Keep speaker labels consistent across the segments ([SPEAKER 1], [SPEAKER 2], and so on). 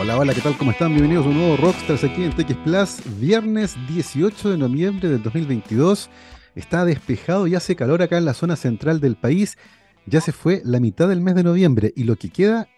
[SPEAKER 1] Hola, hola, ¿qué tal? ¿Cómo están? Bienvenidos a un nuevo Rockstars aquí en TX Plus, viernes 18 de noviembre del 2022. Está despejado y hace calor acá en la zona central del país. Ya se fue la mitad del mes de noviembre y lo que queda,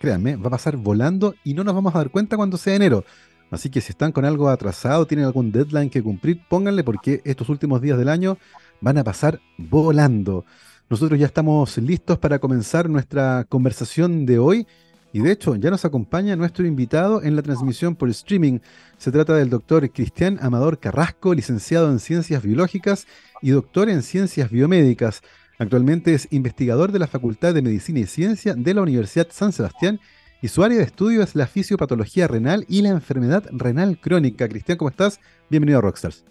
[SPEAKER 1] créanme, va a pasar volando y no nos vamos a dar cuenta cuando sea enero. Así que si están con algo atrasado, tienen algún deadline que cumplir, pónganle porque estos últimos días del año van a pasar volando. Nosotros ya estamos listos para comenzar nuestra conversación de hoy y de hecho, ya nos acompaña nuestro invitado en la transmisión por streaming. Se trata del doctor Cristian Amador Carrasco, licenciado en Ciencias Biológicas y doctor en Ciencias Biomédicas. Actualmente es investigador de la Facultad de Medicina y Ciencia de la Universidad San Sebastián y su área de estudio es la fisiopatología renal y la enfermedad renal crónica. Cristian, ¿cómo estás? Bienvenido a Rockstars.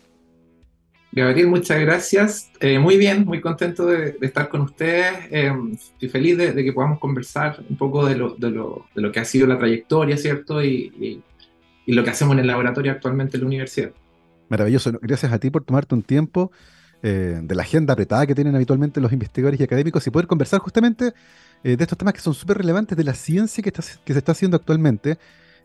[SPEAKER 2] Gabriel, muchas gracias. Eh, muy bien, muy contento de, estar con ustedes. Eh, estoy feliz de, que podamos conversar un poco de lo, de, lo, lo, que ha sido la trayectoria, ¿cierto? Y, lo que hacemos en el laboratorio actualmente en la universidad.
[SPEAKER 1] Maravilloso. Gracias a ti por tomarte un tiempo eh, de la agenda apretada que tienen habitualmente los investigadores y académicos y poder conversar justamente de estos temas que son súper relevantes de la ciencia que se está haciendo actualmente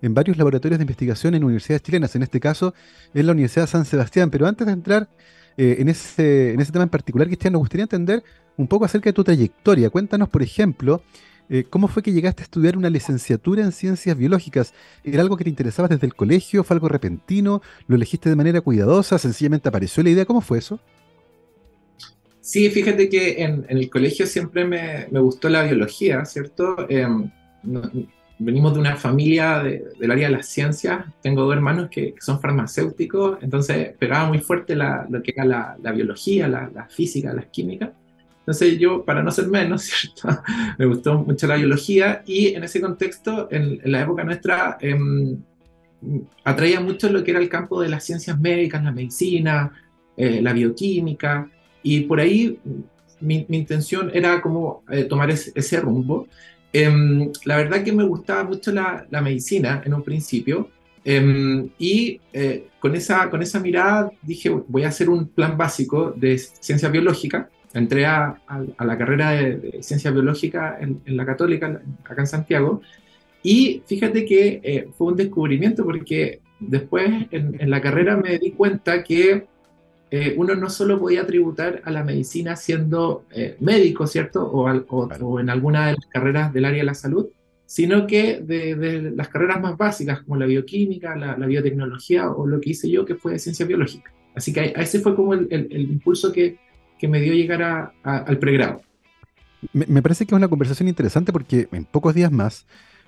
[SPEAKER 1] en varios laboratorios de investigación en universidades chilenas, en este caso en la Universidad San Sebastián. Pero antes de entrar eh, en, ese, en ese tema en particular, Cristian, nos gustaría entender un poco acerca de tu trayectoria. Cuéntanos, por ejemplo, eh, ¿cómo fue que llegaste a estudiar una licenciatura en ciencias biológicas? ¿Era algo que te interesaba desde el colegio? ¿Fue algo repentino? ¿Lo elegiste de manera cuidadosa? ¿Sencillamente apareció la idea? ¿Cómo fue eso?
[SPEAKER 2] Sí, fíjate que en, el colegio siempre me, me, gustó la biología, ¿cierto? Em, venimos de una familia del área de las ciencias. Tengo dos hermanos que, son farmacéuticos, entonces pegaba muy fuerte lo que era la, biología, la, física, la química. Entonces yo, para no ser menos, ¿cierto? me gustó mucho la biología y en ese contexto, en, la época nuestra, em, atraía mucho lo que era el campo de las ciencias médicas, la medicina, eh, la bioquímica, y por ahí mi, intención era como eh, tomar ese rumbo. Em, la verdad que me gustaba mucho la, medicina en un principio em, y eh, con, esa, con esa mirada dije, voy a hacer un plan básico de ciencia biológica. Entré a, la carrera de, ciencia biológica en, la católica, acá en Santiago, y fíjate que eh, fue un descubrimiento porque después en, en la carrera me di cuenta que eh, uno no solo podía tributar a la medicina siendo eh, médico, ¿cierto? O, o, en alguna de las carreras del área de la salud, sino que de, las carreras más básicas como la bioquímica, la, biotecnología o lo que hice yo, que fue ciencia biológica. Así que ese fue como el, impulso que, que, me dio llegar al pregrado.
[SPEAKER 1] Me, me, parece que es una conversación interesante porque en pocos días más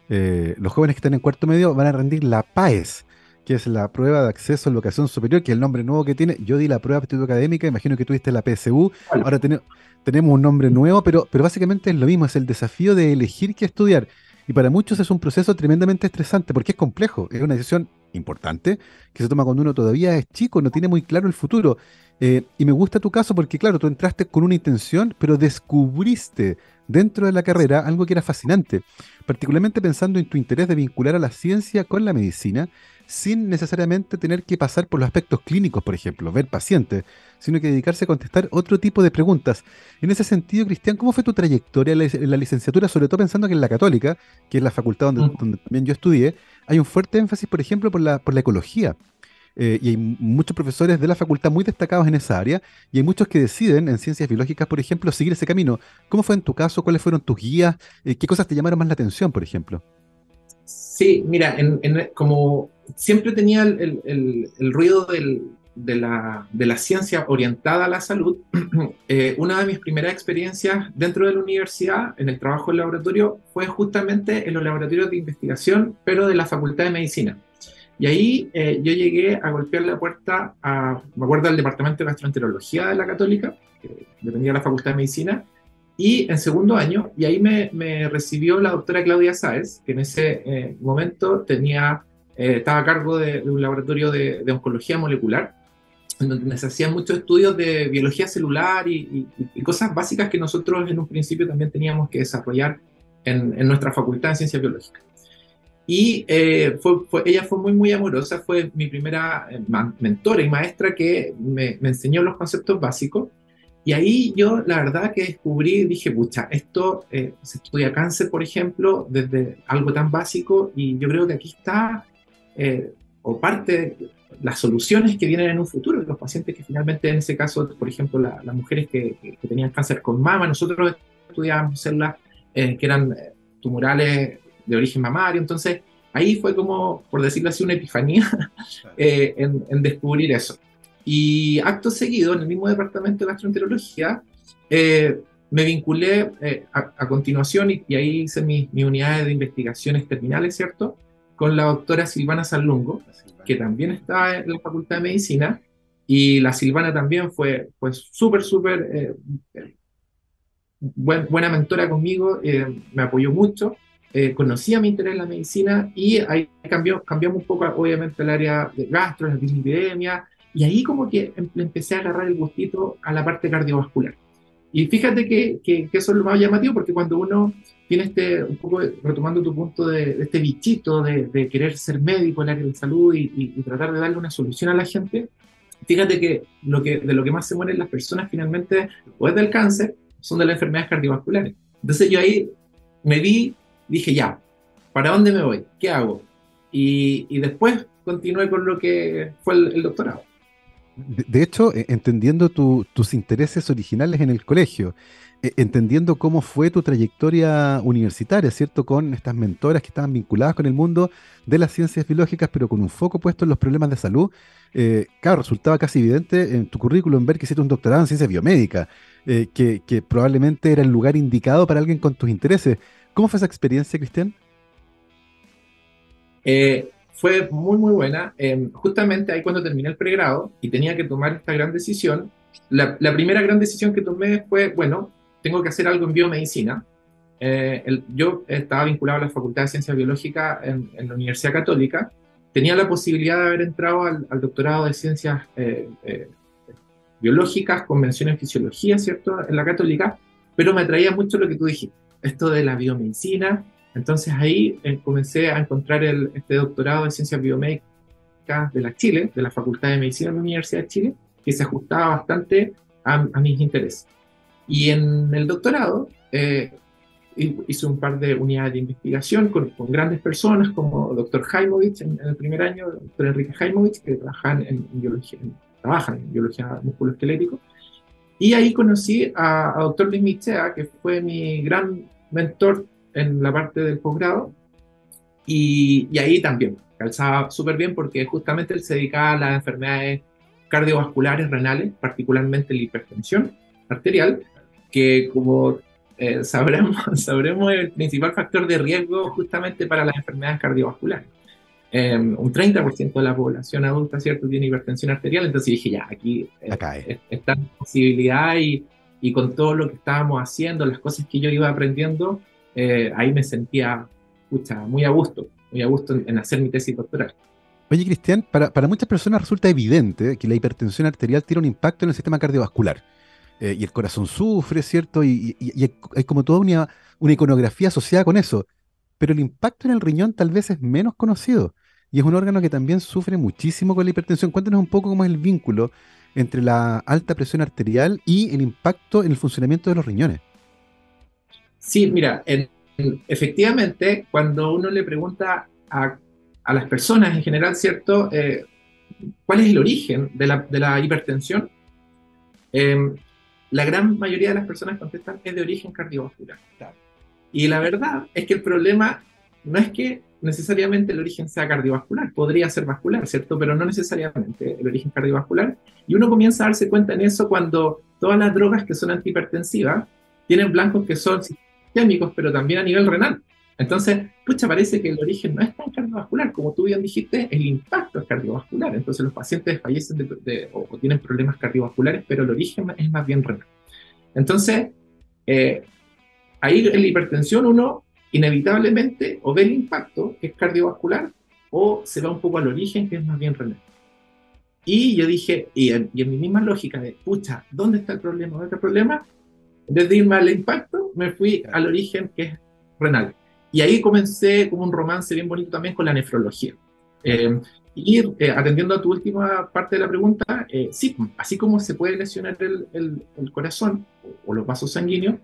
[SPEAKER 1] eh, los jóvenes que están en cuarto medio van a rendir la PAES, que es la prueba de acceso a la educación superior, que es el nombre nuevo que tiene. Yo di la prueba de aptitud académica, imagino que tuviste la PSU. Ahora tenemos un nombre nuevo, pero, pero básicamente es lo mismo, es el desafío de elegir qué estudiar. Y para muchos es un proceso tremendamente estresante porque es complejo, es una decisión importante que se toma cuando uno todavía es chico, no tiene muy claro el futuro. Eh, y me gusta tu caso porque, claro, tú entraste con una intención, pero descubriste dentro de la carrera algo que era fascinante, particularmente pensando en tu interés de vincular a la ciencia con la medicina sin necesariamente tener que pasar por los aspectos clínicos, por ejemplo, ver pacientes, sino que dedicarse a contestar otro tipo de preguntas. En ese sentido, Cristian, ¿cómo fue tu trayectoria en la licenciatura, sobre todo pensando que en la católica, que es la facultad donde, también yo estudié, hay un fuerte énfasis, por ejemplo, por la, por la ecología? Eh, y hay muchos profesores de la facultad muy destacados en esa área, y hay muchos que deciden en ciencias biológicas, por ejemplo, seguir ese camino. ¿Cómo fue en tu caso? ¿Cuáles fueron tus guías? Eh, ¿Qué cosas te llamaron más la atención, por ejemplo?
[SPEAKER 2] Sí, mira, en, como siempre tenía el, el, ruido de, la, de, la, ciencia orientada a la salud, eh, una de mis primeras experiencias dentro de la universidad, en el trabajo en laboratorio, fue justamente en los laboratorios de investigación, pero de la Facultad de Medicina. Y ahí eh, yo llegué a golpear la puerta, a, me acuerdo, del Departamento de Gastroenterología de la Católica, que dependía de la Facultad de Medicina, y en segundo año, y ahí me, me recibió la doctora Claudia Sáez, que en ese eh, momento tenía, eh, estaba a cargo de, un laboratorio de, de, oncología molecular, donde se hacían muchos estudios de biología celular y, y, cosas básicas que nosotros en un principio también teníamos que desarrollar en, en nuestra facultad de ciencias biológicas. Y eh, fue, fue, ella fue muy, muy amorosa, fue mi primera mentora y maestra que me, me enseñó los conceptos básicos Y ahí yo la verdad que descubrí, dije, pucha, esto eh, se estudia cáncer, por ejemplo, desde algo tan básico y yo creo que aquí está, eh, o parte de las soluciones que vienen en un futuro, los pacientes que finalmente en ese caso, por ejemplo, las mujeres que, que, tenían cáncer con mama, nosotros estudiábamos células que eran tumorales de origen mamario, entonces ahí fue como, por decirlo así, una epifanía en, en descubrir eso. Y acto seguido, en el mismo departamento de gastroenterología, eh, me vinculé eh, a, continuación y, ahí hice mis mi unidades de investigaciones terminales, ¿cierto? Con la doctora Silvana Salungo, que también está en la Facultad de Medicina. Y la Silvana también fue pues súper, súper eh, buena mentora conmigo, me apoyó mucho. conocía mi interés en la medicina y ahí cambió, cambiamos un poco, obviamente, el área de gastro, la dislipidemia, y ahí como que em, empecé a agarrar el gustito a la parte cardiovascular. Y fíjate que, que, eso es lo más llamativo porque cuando uno tiene este, un poco retomando tu punto de, este bichito de, querer ser médico en el área de salud y, y, tratar de darle una solución a la gente, fíjate que, lo que de lo que más se mueren las personas finalmente o es del cáncer, son de las enfermedades cardiovasculares. Entonces yo ahí me vi, dije ya, ¿para dónde me voy? ¿Qué hago? Y, y después continué con lo que fue el doctorado.
[SPEAKER 1] De, hecho, e, entendiendo tus intereses originales en el colegio, e, entendiendo cómo fue tu trayectoria universitaria, ¿cierto? Con estas mentoras que estaban vinculadas con el mundo de las ciencias biológicas, pero con un foco puesto en los problemas de salud. Eh, claro, resultaba casi evidente en tu currículum ver que hiciste un doctorado en ciencias biomédicas, eh, que, que, probablemente era el lugar indicado para alguien con tus intereses. ¿Cómo fue esa experiencia, Cristian?
[SPEAKER 2] Eh, fue muy, muy buena. Em, justamente ahí cuando terminé el pregrado y tenía que tomar esta gran decisión, la, primera gran decisión que tomé fue, bueno, tengo que hacer algo en biomedicina. Eh, yo estaba vinculado a la Facultad de Ciencias Biológicas en, la Universidad Católica. Tenía la posibilidad de haber entrado al, doctorado de Ciencias eh, eh, Biológicas con mención en Fisiología, ¿cierto?, en la Católica, pero me atraía mucho lo que tú dijiste, esto de la biomedicina, entonces ahí eh, comencé a encontrar el, este doctorado de ciencias biomédicas de la Chile, de la Facultad de Medicina de la Universidad de Chile, que se ajustaba bastante a, mis intereses. Y en el doctorado eh, hice un par de unidades de investigación con, grandes personas como doctor Jaimovich en, el primer año, doctor Enrique Jaimovich, que trabajan en, biología, trabajan en biología musculoesquelético. Y ahí conocí a, a doctor Luis Michea, que fue mi gran mentor en la parte del posgrado y, y, ahí también calzaba súper bien porque justamente él se dedicaba a las enfermedades cardiovasculares renales, particularmente la hipertensión arterial, que como eh, sabremos, sabremos el principal factor de riesgo justamente para las enfermedades cardiovasculares. Em, un 30% de la población adulta, ¿cierto?, tiene hipertensión arterial, entonces dije, ya, aquí eh, está posibilidad y, y con todo lo que estábamos haciendo, las cosas que yo iba aprendiendo, eh, ahí me sentía muy a gusto, muy a gusto en, hacer mi tesis doctoral.
[SPEAKER 1] Oye, Cristian, para, para, muchas personas resulta evidente que la hipertensión arterial tiene un impacto en el sistema cardiovascular. Eh, y el corazón sufre, ¿cierto? Y, hay como toda una, una, iconografía asociada con eso. Pero el impacto en el riñón tal vez es menos conocido. Y es un órgano que también sufre muchísimo con la hipertensión. Cuéntanos un poco cómo es el vínculo entre la alta presión arterial y el impacto en el funcionamiento de los riñones.
[SPEAKER 2] Sí, mira, efectivamente, cuando uno le pregunta a, las personas en general, ¿cierto? Eh, ¿Cuál es el origen de la, hipertensión? Em, la gran mayoría de las personas contestan es de origen cardiovascular. Y la verdad es que el problema no es que necesariamente el origen sea cardiovascular, podría ser vascular, ¿cierto? Pero no necesariamente el origen cardiovascular. Y uno comienza a darse cuenta en eso cuando todas las drogas que son antihipertensivas tienen blancos que son pero también a nivel renal. Entonces, pucha, parece que el origen no es tan cardiovascular, como tú bien dijiste, el impacto es cardiovascular. Entonces, los pacientes fallecen de, o, tienen problemas cardiovasculares, pero el origen es más bien renal. Entonces, eh, ahí en la hipertensión uno inevitablemente o ve el impacto, que es cardiovascular, o se va un poco al origen, que es más bien renal. Y yo dije, y en, y en mi misma lógica de, pucha, ¿dónde está el problema? ¿Dónde está el problema? Desde irme al impacto, me fui al origen que es renal. Y ahí comencé como un romance bien bonito también con la nefrología. Eh, y eh, atendiendo a tu última parte de la pregunta, eh, sí, así como se puede lesionar el, el, corazón o, los vasos sanguíneos,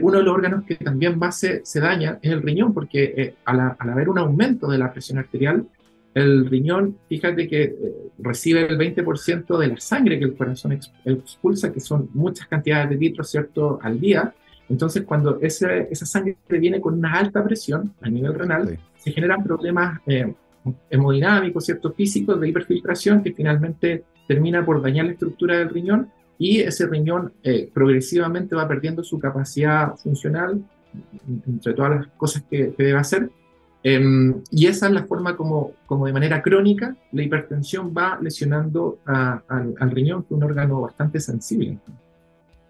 [SPEAKER 2] uno de los órganos que también va se, se daña es el riñón, porque al, al, haber un aumento de la presión arterial, el riñón, fíjate que recibe el 20% de la sangre que el corazón expulsa, que son muchas cantidades de litros, ¿cierto?, al día. Entonces, cuando ese, esa sangre viene con una alta presión a nivel renal, se generan problemas hemodinámicos, ¿cierto? físicos de hiperfiltración que finalmente termina por dañar la estructura del riñón y ese riñón eh, progresivamente va perdiendo su capacidad funcional, entre todas las cosas que, debe hacer. Em, y esa es la forma como, como de manera crónica la hipertensión va lesionando al, riñón, que es un órgano bastante sensible.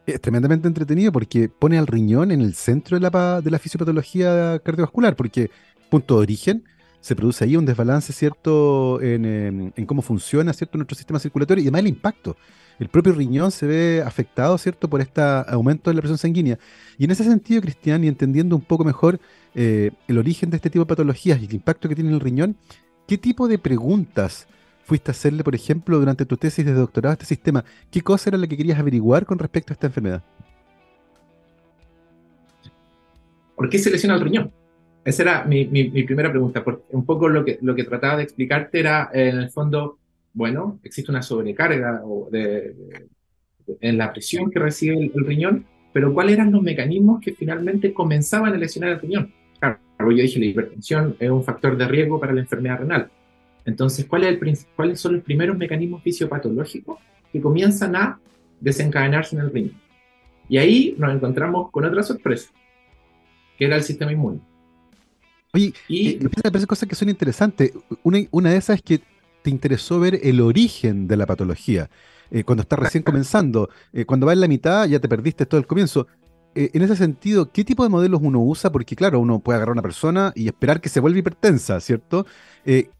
[SPEAKER 1] Es tremendamente entretenido porque pone al riñón en el centro de la, de la fisiopatología cardiovascular, porque punto de origen se produce ahí un desbalance, ¿cierto?, en, cómo funciona, ¿cierto?, nuestro sistema circulatorio y además el impacto. El propio riñón se ve afectado, ¿cierto?, por este aumento de la presión sanguínea. Y en ese sentido, Cristian, y entendiendo un poco mejor eh, el origen de este tipo de patologías y el impacto que tiene en el riñón, ¿qué tipo de preguntas fuiste a hacerle, por ejemplo, durante tu tesis de doctorado a este sistema? ¿Qué cosa era la que querías averiguar con respecto a esta enfermedad?
[SPEAKER 2] ¿Por qué se lesiona el riñón? Esa era mi, mi, primera pregunta, porque un poco lo que, lo que trataba de explicarte era, en el fondo, bueno, existe una sobrecarga de, en la presión que recibe el, riñón, pero ¿cuáles eran los mecanismos que finalmente comenzaban a lesionar el riñón? Claro, yo dije, la hipertensión es un factor de riesgo para la enfermedad renal. Entonces, ¿cuál es el, ¿cuáles son los primeros mecanismos fisiopatológicos que comienzan a desencadenarse en el riñón? Y ahí nos encontramos con otra sorpresa, que era el sistema inmune.
[SPEAKER 1] Oye, y me parece cosas que son interesantes. Una, una de esas es que te interesó ver el origen de la patología. Eh, cuando estás recién comenzando, eh, cuando vas en la mitad ya te perdiste todo el comienzo. Eh, en ese sentido, ¿qué tipo de modelos uno usa? Porque claro, uno puede agarrar a una persona y esperar que se vuelva hipertensa, ¿cierto?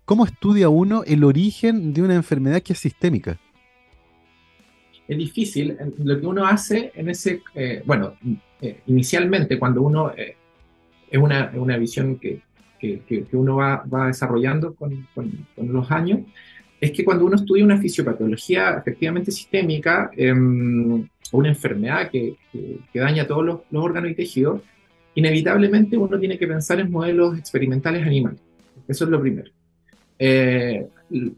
[SPEAKER 1] ¿Cómo estudia uno el origen de una enfermedad que es sistémica?
[SPEAKER 2] Es difícil. Lo que uno hace en ese, bueno, inicialmente cuando uno es una, una visión que, que, que, uno va, va desarrollando con, con, los años, es que cuando uno estudia una fisiopatología efectivamente sistémica em, o una enfermedad que, que, daña todos los, los, órganos y tejidos, inevitablemente uno tiene que pensar en modelos experimentales animales. Eso es lo primero. Eh,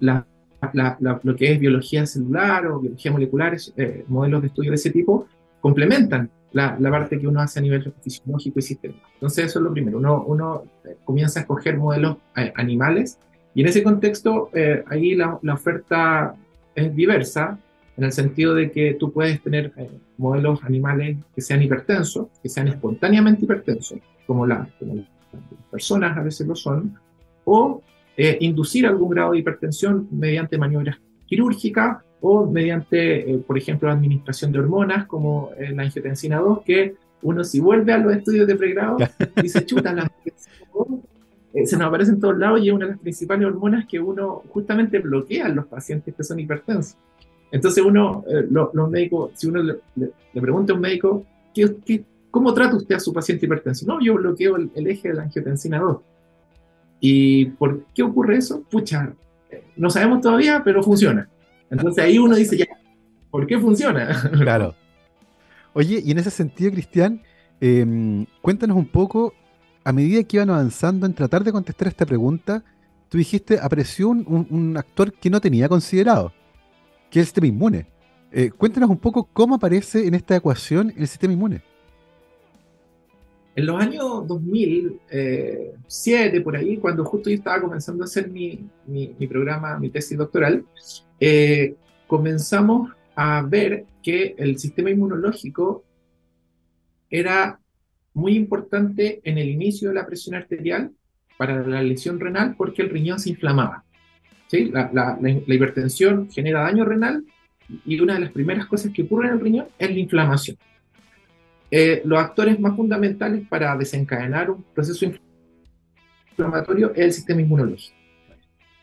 [SPEAKER 2] la, la, lo que es biología celular o biología molecular, eh, modelos de estudio de ese tipo, complementan la, parte que uno hace a nivel fisiológico y sistémico. Entonces eso es lo primero, uno, uno eh, comienza a escoger modelos eh, animales y en ese contexto eh, ahí la, la, oferta es diversa en el sentido de que tú puedes tener modelos animales que sean hipertensos, que sean espontáneamente hipertensos, como, la, como las personas a veces lo son, o inducir algún grado de hipertensión mediante maniobras quirúrgicas o mediante, eh, por ejemplo, la administración de hormonas como eh, la angiotensina 2, que uno si vuelve a los estudios de pregrado, dice, chuta, la eh, se nos aparece en todos lados y es una de las principales hormonas que uno justamente bloquea en los pacientes que son hipertensos. Entonces uno, los médicos, si uno le, pregunta a un médico, ¿qué, cómo trata usted a su paciente hipertenso? No, yo bloqueo el, el, eje de la angiotensina 2. ¿Y por qué ocurre eso? Pucha, no sabemos todavía, pero funciona. Entonces ahí uno dice, ya, ¿por qué funciona?
[SPEAKER 1] Claro. Oye, y en ese sentido, Cristian, em, cuéntanos un poco, a medida que iban avanzando en tratar de contestar esta pregunta, tú dijiste, apareció un, actor que no tenía considerado, que es el sistema inmune. Eh, cuéntanos un poco cómo aparece en esta ecuación el sistema inmune.
[SPEAKER 2] En los años 2007, por ahí, cuando justo yo estaba comenzando a hacer mi, mi, programa, mi tesis doctoral, eh, comenzamos a ver que el sistema inmunológico era muy importante en el inicio de la presión arterial para la lesión renal porque el riñón se inflamaba. ¿sí? La, la, hipertensión genera daño renal y una de las primeras cosas que ocurre en el riñón es la inflamación. Eh, los actores más fundamentales para desencadenar un proceso inflamatorio es el sistema inmunológico.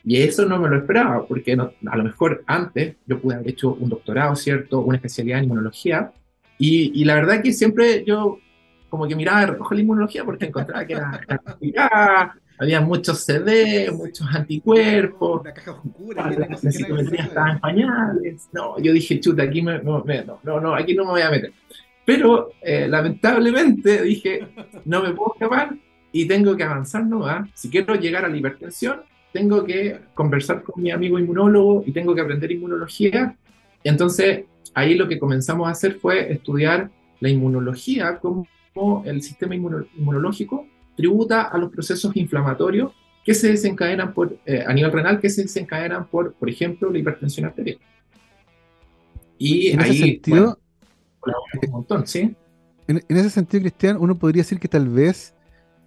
[SPEAKER 2] Y eso no me lo esperaba, porque a lo mejor antes yo pude haber hecho un doctorado, ¿cierto? Una especialidad en inmunología. Y, la verdad que siempre yo como que miraba de la inmunología porque encontraba que era complicada, había muchos CD, muchos anticuerpos. Una caja oscura. La, citometría estaba en pañales. No, yo dije, chuta, aquí no, no, no, aquí no me voy a meter. Pero eh, lamentablemente dije, no me puedo escapar y tengo que avanzar no va. Si quiero llegar a la hipertensión, tengo que conversar con mi amigo inmunólogo y tengo que aprender inmunología. Y entonces ahí lo que comenzamos a hacer fue estudiar la inmunología, cómo el sistema inmunológico tributa a los procesos inflamatorios que se desencadenan por, eh, a nivel renal, que se desencadenan por, por ejemplo, la hipertensión arterial.
[SPEAKER 1] Y en ese sentido, un montón, ¿sí? En, ese sentido, Cristian, uno podría decir que tal vez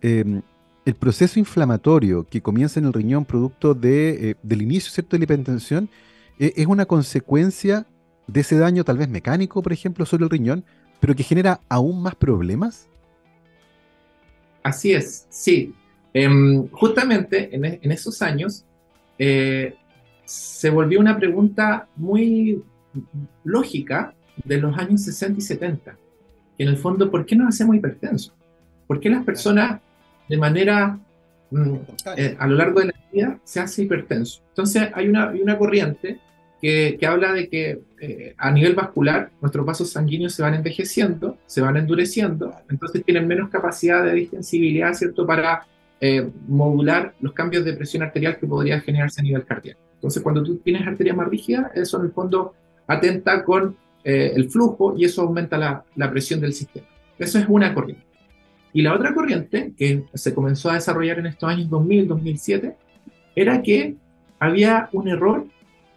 [SPEAKER 1] em, el proceso inflamatorio que comienza en el riñón producto de, eh, del inicio ¿cierto? de la hipertensión e, es una consecuencia de ese daño tal vez mecánico, por ejemplo, sobre el riñón, pero que genera aún más problemas.
[SPEAKER 2] Así es, sí. Em, justamente en, en, esos años eh, se volvió una pregunta muy lógica de los años 60 y 70. En el fondo, ¿por qué nos hacemos hipertensos? ¿Por qué las personas de manera mm, eh, a lo largo de la vida se hace hipertenso? Entonces hay una, una corriente que, que, habla de que eh, a nivel vascular nuestros vasos sanguíneos se van envejeciendo, se van endureciendo, entonces tienen menos capacidad de distensibilidad, ¿cierto?, para eh, modular los cambios de presión arterial que podría generarse a nivel cardíaco. Entonces, cuando tú tienes arteria más rígida, eso en el fondo atenta con eh, el flujo y eso aumenta la, la, presión del sistema. Eso es una corriente. Y la otra corriente que se comenzó a desarrollar en estos años 2000, 2007, era que había un error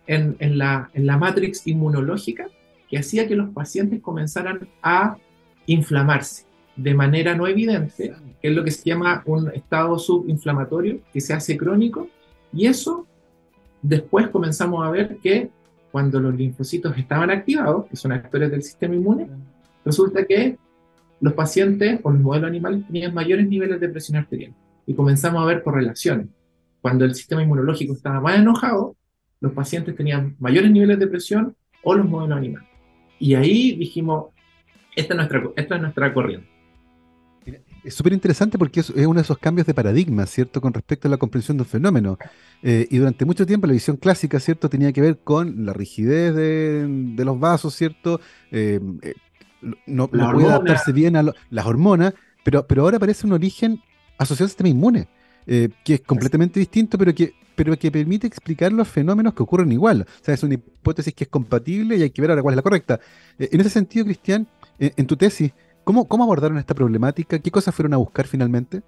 [SPEAKER 2] en, en, la, en la matrix inmunológica que hacía que los pacientes comenzaran a inflamarse de manera no evidente, que es lo que se llama un estado subinflamatorio que se hace crónico, y eso después comenzamos a ver que cuando los linfocitos estaban activados, que son actores del sistema inmune, resulta que los pacientes o los modelos animales tenían mayores niveles de presión arterial. Y comenzamos a ver correlaciones. Cuando el sistema inmunológico estaba más enojado, los pacientes tenían mayores niveles de presión o los modelos animales. Y ahí dijimos, esta es nuestra, esta es nuestra corriente.
[SPEAKER 1] Es súper interesante porque es, uno de esos cambios de paradigma, ¿cierto?, con respecto a la comprensión de un fenómeno. Eh, y durante mucho tiempo la visión clásica, ¿cierto?, tenía que ver con la rigidez de, los vasos, ¿cierto? Eh, eh, no, puede adaptarse bien a las hormonas, pero, pero ahora parece un origen asociado al sistema inmune, que es completamente distinto, pero que, pero que permite explicar los fenómenos que ocurren igual. O sea, es una hipótesis que es compatible y hay que ver ahora cuál es la correcta. en ese sentido, Cristian, en tu tesis, ¿Cómo, abordaron esta problemática? ¿Qué cosas fueron a buscar finalmente?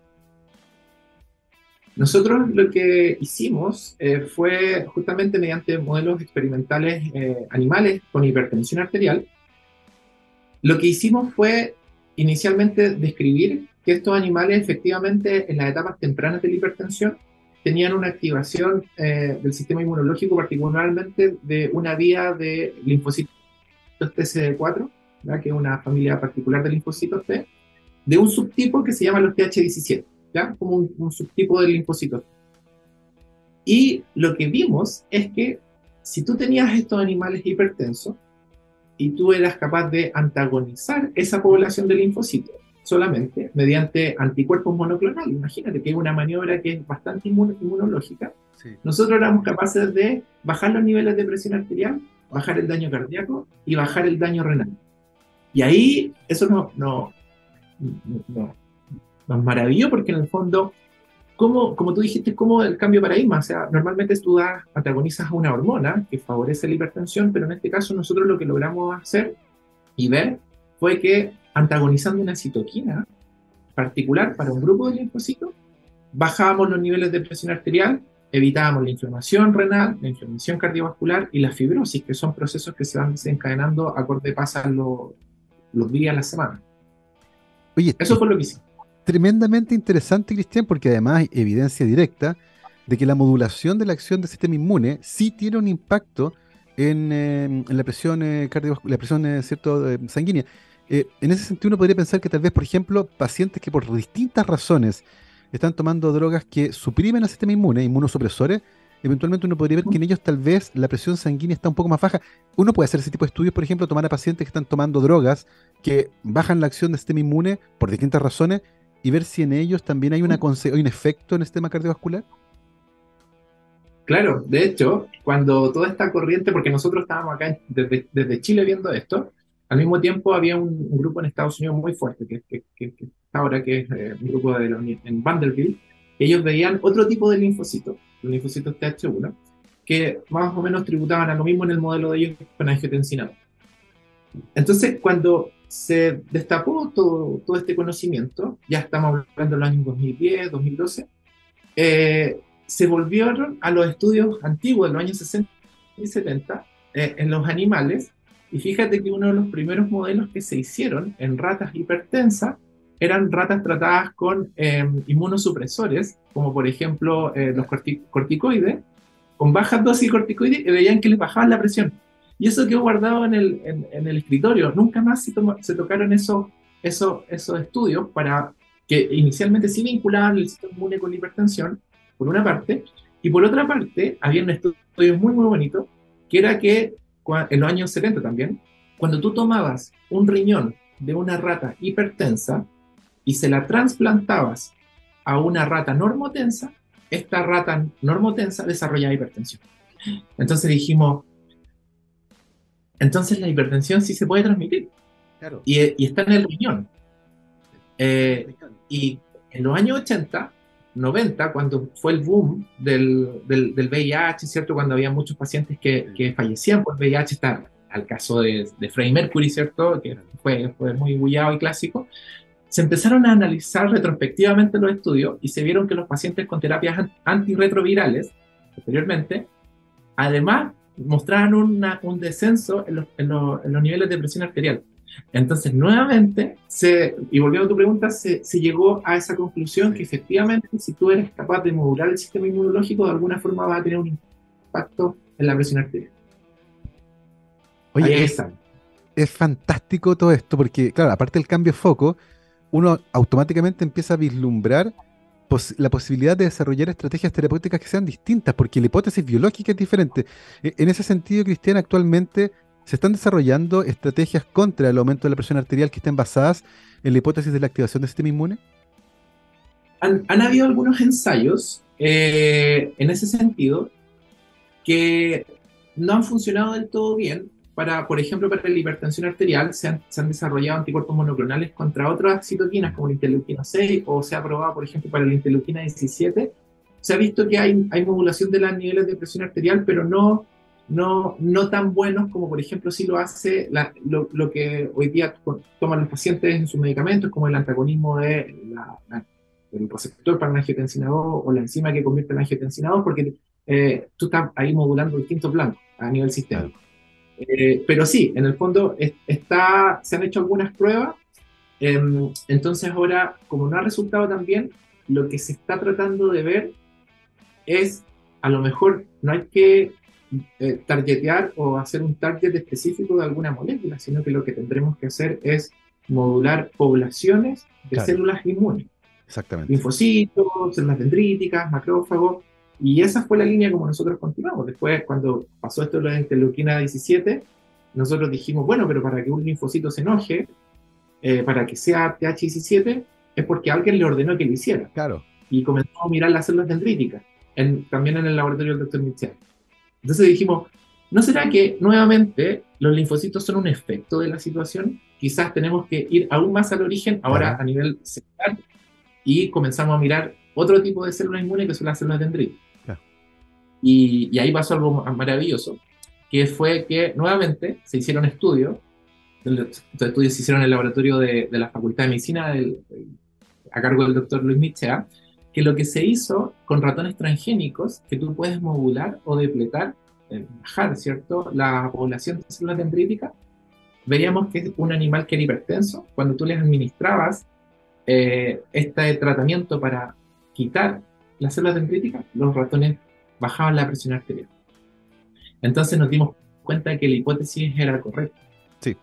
[SPEAKER 2] Nosotros lo que hicimos eh, fue justamente mediante modelos experimentales eh, animales con hipertensión arterial, lo que hicimos fue inicialmente describir que estos animales efectivamente en las etapas tempranas de la hipertensión tenían una activación eh, del sistema inmunológico, particularmente de una vía de linfocitos TCD4, que es una familia particular de linfocitos T, de un subtipo que se llama los TH17, ¿ya? como un, subtipo del linfocito T. Y lo que vimos es que si tú tenías estos animales hipertensos y tú eras capaz de antagonizar esa población de linfocitos solamente mediante anticuerpos monoclonales, imagínate que es una maniobra que es bastante inmunológica, nosotros éramos capaces de bajar los niveles de presión arterial, bajar el daño cardíaco y bajar el daño renal. Y ahí eso no, no, no, nos maravilló porque en el fondo, como, como tú dijiste, como el cambio de paradigma. O sea, normalmente tú das, antagonizas a una hormona que favorece la hipertensión, pero en este caso nosotros lo que logramos hacer y ver fue que antagonizando una citoquina particular para un grupo de linfocitos, bajábamos los niveles de presión arterial, evitábamos la inflamación renal, la inflamación cardiovascular y la fibrosis, que son procesos que se van desencadenando acorde pasan los los días a la semana.
[SPEAKER 1] Oye, eso fue lo que hicimos. Tremendamente interesante, Cristian, porque además hay evidencia directa de que la modulación de la acción del sistema inmune sí tiene un impacto en, eh, la presión eh, cardiovascular, la presión eh, cierto, sanguínea. en ese sentido, uno podría pensar que tal vez, por ejemplo, pacientes que por distintas razones están tomando drogas que suprimen el sistema inmune, inmunosupresores, eventualmente uno podría ver que en ellos tal vez la presión sanguínea está un poco más baja. Uno puede hacer ese tipo de estudios, por ejemplo, tomar a pacientes que están tomando drogas que bajan la acción del sistema inmune por distintas razones y ver si en ellos también hay, una hay un efecto en el sistema cardiovascular?
[SPEAKER 2] Claro, de hecho, cuando toda esta corriente, porque nosotros estábamos acá desde, Chile viendo esto, al mismo tiempo había un, grupo en Estados Unidos muy fuerte, que, que, ahora que es eh, un grupo de en Vanderbilt, ellos veían otro tipo de linfocitos, los linfocitos TH1, que más o menos tributaban a lo mismo en el modelo de ellos con angiotensinado. Entonces, cuando se destapó todo, todo este conocimiento, ya estamos hablando de los años 2010, 2012, eh, se volvieron a los estudios antiguos de los años 60 y 70 eh, en los animales, y fíjate que uno de los primeros modelos que se hicieron en ratas hipertensas eran ratas tratadas con em, inmunosupresores, como por ejemplo eh, los corticoides, con bajas dosis de corticoides, y veían que les bajaban la presión. Y eso quedó guardado en el, en, el escritorio. Nunca más se, se tocaron esos estudios para que inicialmente sí vinculaban el sistema inmune con la hipertensión, por una parte, y por otra parte, había un estudio muy, muy bonito, que era que en los años 70 también, cuando tú tomabas un riñón de una rata hipertensa y se la trasplantabas a una rata normotensa, esta rata normotensa desarrollaba hipertensión. Entonces dijimos, entonces la hipertensión sí se puede transmitir. Claro. Y, está en el riñón. Eh, y en los años 80 90, cuando fue el boom del, del, del, VIH, ¿cierto? Cuando había muchos pacientes que, que fallecían por VIH, está al caso de, de Freddie Mercury, ¿cierto? Que fue, fue muy bullado y clásico. Se empezaron a analizar retrospectivamente los estudios y se vieron que los pacientes con terapias antirretrovirales, posteriormente, además mostraban una, un descenso en los, en, los, en los niveles de presión arterial. Entonces, nuevamente, se, y volviendo a tu pregunta, se, se, llegó a esa conclusión que efectivamente, si tú eres capaz de modular el sistema inmunológico, de alguna forma va a tener un impacto en la presión arterial.
[SPEAKER 1] Oye, es, es, fantástico todo esto, porque, claro, aparte del cambio de foco, uno automáticamente empieza a vislumbrar la posibilidad de desarrollar estrategias terapéuticas que sean distintas, porque la hipótesis biológica es diferente. E, en ese sentido, Cristian, actualmente se están desarrollando estrategias contra el aumento de la presión arterial que estén basadas en la hipótesis de la activación del sistema inmune?
[SPEAKER 2] Han, habido algunos ensayos eh, en ese sentido que no han funcionado del todo bien. Para, por ejemplo, para la hipertensión arterial se han, desarrollado anticuerpos monoclonales contra otras citoquinas como la interleuquina 6 o se ha probado, por ejemplo, para la interleuquina 17. Se ha visto que hay, hay modulación de los niveles de presión arterial, pero no no, no tan buenos como por ejemplo si lo hace lo, lo, que hoy día toman los pacientes en sus medicamentos, como el antagonismo de la, del receptor para el angiotensinador o la enzima que convierte en angiotensinador, porque eh, tú estás ahí modulando distintos blancos a nivel sistémico. Eh, pero sí, en el fondo está, se han hecho algunas pruebas, em, entonces ahora, como no ha resultado tan bien, lo que se está tratando de ver es, a lo mejor no hay que eh, targetear o hacer un target específico de alguna molécula, sino que lo que tendremos que hacer es modular poblaciones de células inmunes.
[SPEAKER 1] Exactamente.
[SPEAKER 2] Linfocitos, células dendríticas, macrófagos, y esa fue la línea como nosotros continuamos. Después, cuando pasó esto de la interleuquina 17, nosotros dijimos, bueno, pero para que un linfocito se enoje, eh, para que sea TH17, es porque alguien le ordenó que lo hiciera.
[SPEAKER 1] Claro.
[SPEAKER 2] Y comenzamos a mirar las células dendríticas, en, también en el laboratorio del doctor Mitchell. Entonces dijimos, ¿no será que nuevamente los linfocitos son un efecto de la situación? Quizás tenemos que ir aún más al origen, ahora a nivel celular, y comenzamos a mirar otro tipo de células inmunes que son las células dendritas. Y, y, ahí pasó algo maravilloso, que fue que nuevamente se hicieron estudios, estos estudios se hicieron en el laboratorio de, la Facultad de Medicina a cargo del doctor Luis Michea, que lo que se hizo con ratones transgénicos, que tú puedes modular o depletar, eh, bajar, ¿cierto?, la población de células dendríticas, veíamos que un animal que era hipertenso, cuando tú les administrabas eh, este tratamiento para quitar las células dendríticas, los ratones bajaban la presión arterial. Entonces nos dimos cuenta que la hipótesis era correcta.
[SPEAKER 1] Sí,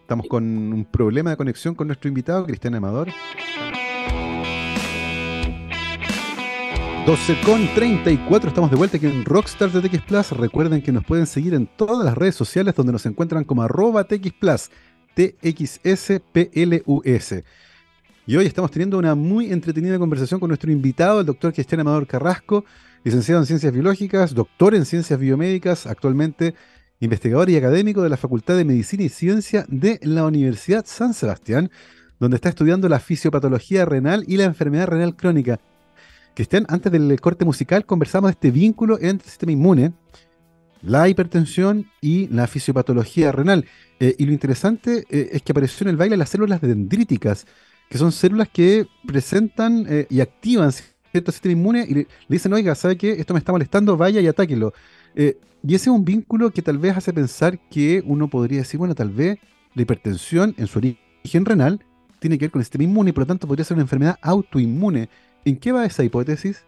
[SPEAKER 1] estamos con un problema de conexión con nuestro invitado, Cristian Amador. 12 con 34, estamos de vuelta aquí en Rockstars de TX Plus. Recuerden que nos pueden seguir en todas las redes sociales donde nos encuentran como arroba TX Plus, TXSPLUS. Y hoy estamos teniendo una muy entretenida conversación con nuestro invitado, el doctor Cristian Amador Carrasco, licenciado en Ciencias Biológicas, doctor en Ciencias Biomédicas, actualmente investigador y académico de la Facultad de Medicina y Ciencia de la Universidad San Sebastián, donde está estudiando la fisiopatología renal y la enfermedad renal crónica. Cristian, antes del corte musical conversamos de este vínculo entre el sistema inmune, la hipertensión y la fisiopatología renal. Eh, y lo interesante eh, es que apareció en el baile las células dendríticas, que son células que presentan eh, y activan cierto sistema inmune y le, dicen, oiga, ¿sabe qué? Esto me está molestando, vaya y atáquelo. y ese es un vínculo que tal vez hace pensar que uno podría decir, bueno, tal vez la hipertensión en su origen renal tiene que ver con el sistema inmune y por lo tanto podría ser una enfermedad autoinmune. ¿En qué va esa hipótesis?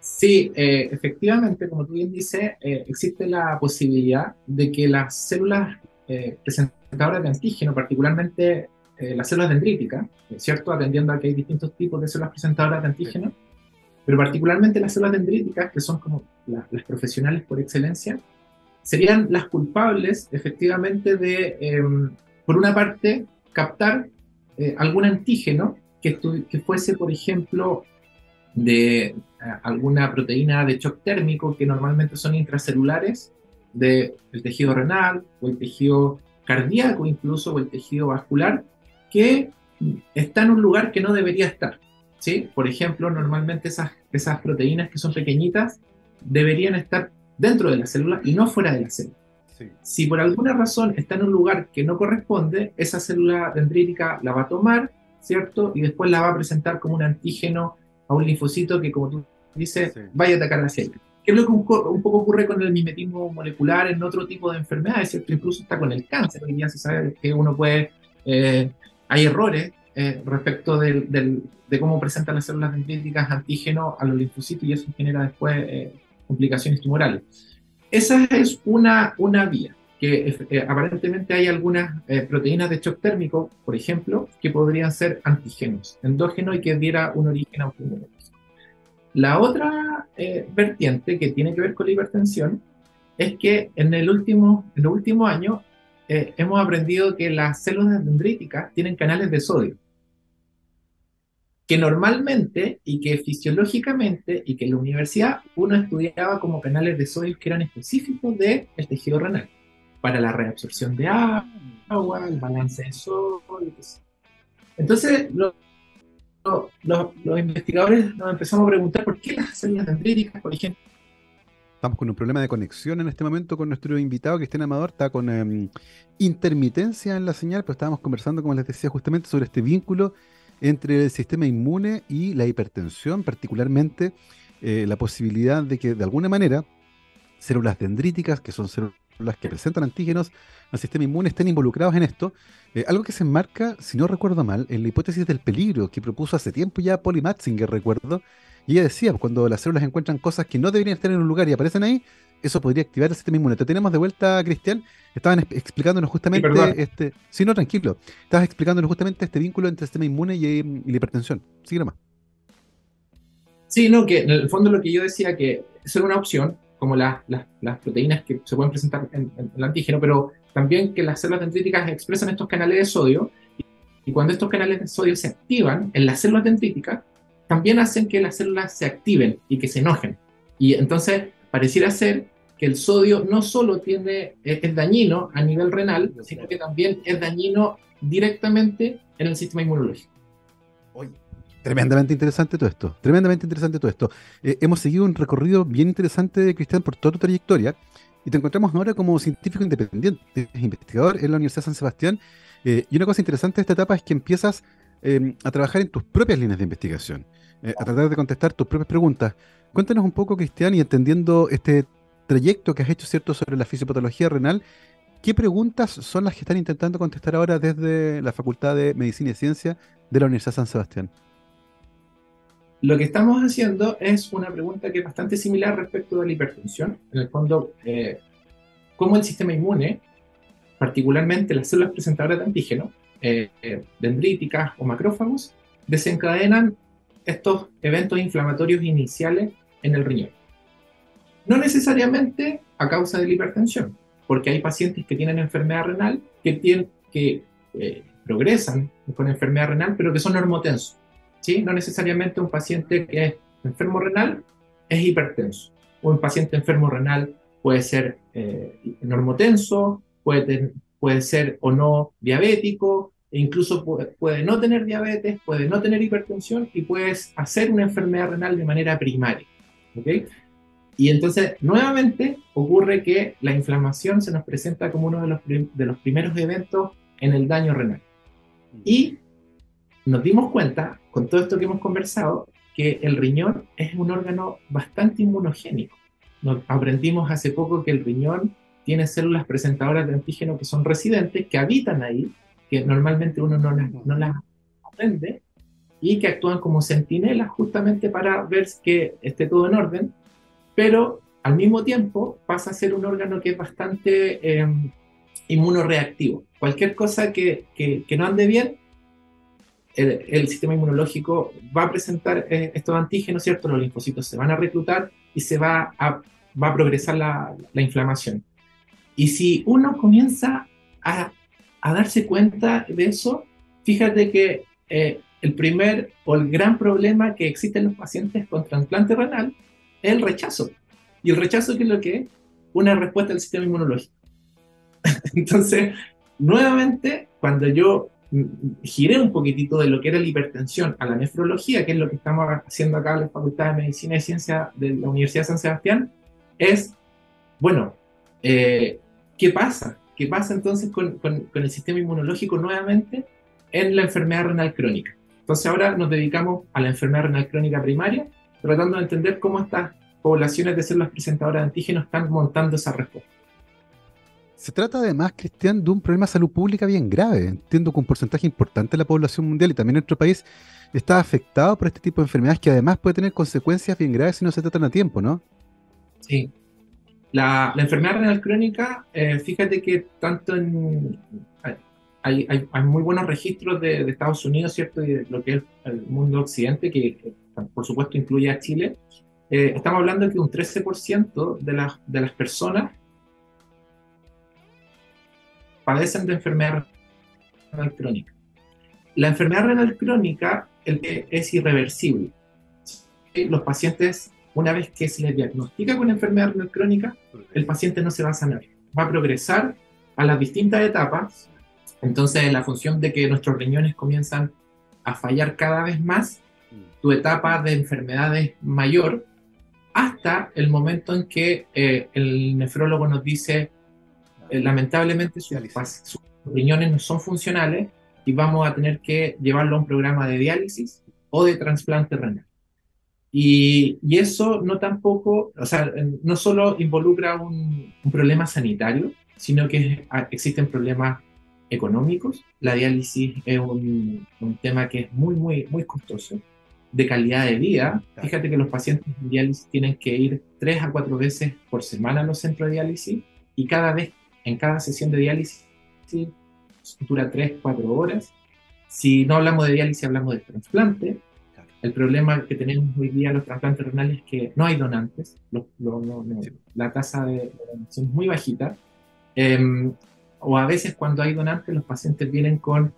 [SPEAKER 2] Sí, eh, efectivamente, como tú bien dices, eh, existe la posibilidad de que las células eh, presentadoras de antígeno, particularmente las células dendríticas, ¿cierto? Atendiendo a que hay distintos tipos de células presentadoras de antígeno, pero particularmente las células dendríticas, que son como las profesionales por excelencia, serían las culpables efectivamente de, em, por una parte, captar algún antígeno que, que fuese, por ejemplo, de eh, alguna proteína de shock térmico que normalmente son intracelulares del tejido renal o el tejido cardíaco incluso o el tejido vascular que está en un lugar que no debería estar. ¿sí? Por ejemplo, normalmente esas, esas proteínas que son pequeñitas deberían estar dentro de la célula y no fuera de la célula. Si por alguna razón está en un lugar que no corresponde, esa célula dendrítica la va a tomar, ¿cierto? Y después la va a presentar como un antígeno a un linfocito que, como tú dices, vaya a atacar la célula. ¿Qué es lo que un, poco ocurre con el mimetismo molecular en otro tipo de enfermedades? ¿cierto? Incluso está con el cáncer. Hoy día se sabe que uno puede. Eh, hay errores eh, respecto de cómo presentan las células dendríticas antígeno a los linfocitos y eso genera después eh, complicaciones tumorales. Esa es una, una vía que eh, aparentemente hay algunas eh, proteínas de shock térmico, por ejemplo, que podrían ser antígenos endógenos y que diera un origen autoinmunológico. La otra eh, vertiente que tiene que ver con la hipertensión es que en el último, en el último año hemos aprendido que las células dendríticas tienen canales de sodio que normalmente y que fisiológicamente y que en la universidad uno estudiaba como canales de sodio que eran específicos del tejido renal para la reabsorción de agua, el balance de sólidos. Entonces, los investigadores nos empezamos a preguntar por qué las células dendríticas, por ejemplo,
[SPEAKER 1] Estamos con un problema de conexión en este momento con nuestro invitado, Cristian Amador. Está con em, intermitencia en la señal, pero estábamos conversando, como les decía, justamente sobre este vínculo entre el sistema inmune y la hipertensión, particularmente eh, la posibilidad de que, de alguna manera, células dendríticas, que son células las que presentan antígenos al sistema inmune estén involucrados en esto. Eh, algo que se enmarca, si no recuerdo mal, en la hipótesis del peligro que propuso hace tiempo ya Polly Matzinger, recuerdo. Y ella decía, cuando las células encuentran cosas que no deberían estar en un lugar y aparecen ahí, eso podría activar el sistema inmune. Te tenemos de vuelta, Cristian. Estaban explicándonos justamente este. Sí, no, tranquilo. Estabas explicándonos justamente este vínculo entre el sistema inmune y, la hipertensión. Sigue nomás.
[SPEAKER 2] Sí, no, que en el fondo lo que yo decía que eso era una opción, como las, las, proteínas que se pueden presentar en, el antígeno, pero también que las células dendríticas expresan estos canales de sodio y, cuando estos canales de sodio se activan en las células dendríticas, también hacen que las células se activen y que se enojen. Y entonces pareciera ser que el sodio no solo tiene, es, dañino a nivel renal, sino que también es dañino directamente en el sistema inmunológico.
[SPEAKER 1] Tremendamente interesante todo esto, tremendamente interesante todo esto. Eh, hemos seguido un recorrido bien interesante, Cristian, por toda tu trayectoria y te encontramos ahora como científico independiente, investigador en la Universidad de San Sebastián. Eh, y una cosa interesante de esta etapa es que empiezas em, a trabajar en tus propias líneas de investigación, eh, a tratar de contestar tus propias preguntas. Cuéntanos un poco, Cristian, y entendiendo este trayecto que has hecho, ¿cierto?, sobre la fisiopatología renal, ¿qué preguntas son las que están intentando contestar ahora desde la Facultad de Medicina y Ciencia de la Universidad de San Sebastián?
[SPEAKER 2] Lo que estamos haciendo es una pregunta que es bastante similar respecto de la hipertensión. En el fondo, eh, cómo el sistema inmune, particularmente las células presentadoras de antígeno, eh, eh, dendríticas o macrófagos, desencadenan estos eventos inflamatorios iniciales en el riñón. No necesariamente a causa de la hipertensión, porque hay pacientes que tienen enfermedad renal que, progresan con enfermedad renal, pero que son normotensos. ¿Sí? No necesariamente un paciente que es enfermo renal es hipertenso. Un paciente enfermo renal puede ser eh, normotenso, puede, puede ser o no diabético, e incluso puede, no tener diabetes, puede no tener hipertensión y puedes hacer una enfermedad renal de manera primaria. ¿okay? Y entonces, nuevamente, ocurre que la inflamación se nos presenta como uno de los, de los primeros eventos en el daño renal. Y nos dimos cuenta, con todo esto que hemos conversado, que el riñón es un órgano bastante inmunogénico. Aprendimos hace poco que el riñón tiene células presentadoras de antígeno que son residentes, que habitan ahí, que normalmente uno no las, no las aprende, y que actúan como centinelas justamente para ver que esté todo en orden, pero al mismo tiempo pasa a ser un órgano que es bastante eh, inmunoreactivo. Cualquier cosa que, que, no ande bien, el, sistema inmunológico va a presentar eh, estos antígenos, ¿cierto? Los linfocitos se van a reclutar y se va a, progresar la, la inflamación. Y si uno comienza a, a, darse cuenta de eso, fíjate que eh, el primer o el gran problema que existe en los pacientes con trasplante renal es el rechazo. ¿Y el rechazo qué es lo que es? Una respuesta del sistema inmunológico. Entonces, nuevamente, cuando yo giré un poquitito de lo que era la hipertensión a la nefrología, que es lo que estamos haciendo acá en la Facultad de Medicina y Ciencia de la Universidad de San Sebastián, es, bueno, eh, ¿Qué pasa? ¿Qué pasa entonces con, con, el sistema inmunológico nuevamente en la enfermedad renal crónica? Entonces ahora nos dedicamos a la enfermedad renal crónica primaria, tratando de entender cómo estas poblaciones de células presentadoras de antígenos están montando esa respuesta.
[SPEAKER 1] Se trata además, Cristian, de un problema de salud pública bien grave. Entiendo que un porcentaje importante de la población mundial y también nuestro país está afectado por este tipo de enfermedades que además puede tener consecuencias bien graves si no se tratan a tiempo, ¿no?
[SPEAKER 2] Sí, la, enfermedad renal crónica, eh, fíjate que tanto en... Hay, hay, hay muy buenos registros de, de, Estados Unidos, ¿cierto? Y de lo que es el mundo occidente, que, por supuesto incluye a Chile. Eh, estamos hablando de que un 13% de las, de las personas padecen de enfermedad renal crónica. La enfermedad renal crónica es irreversible. Los pacientes una vez que se le diagnostica con enfermedad renal crónica, el paciente no se va a sanar, va a progresar a las distintas etapas. Entonces, la función de que nuestros riñones comienzan a fallar cada vez más, tu etapa de enfermedad es mayor, hasta el momento en que eh, el nefrólogo nos dice, eh, lamentablemente sus, sus riñones no son funcionales y vamos a tener que llevarlo a un programa de diálisis o de trasplante renal. Y, y, eso no tampoco, o sea, no solo involucra un, un problema sanitario, sino que ah, existen problemas económicos. La diálisis es un, un, tema que es muy, muy, muy costoso, de calidad de vida. Fíjate que los pacientes de diálisis tienen que ir tres a cuatro veces por semana a los centros de diálisis y cada vez, en cada sesión de diálisis, dura tres, cuatro horas. Si no hablamos de diálisis, hablamos de trasplante. El problema que tenemos hoy día los trasplantes renales es que no hay donantes, la tasa de donación es muy bajita, eh, o a veces cuando hay donantes los pacientes vienen con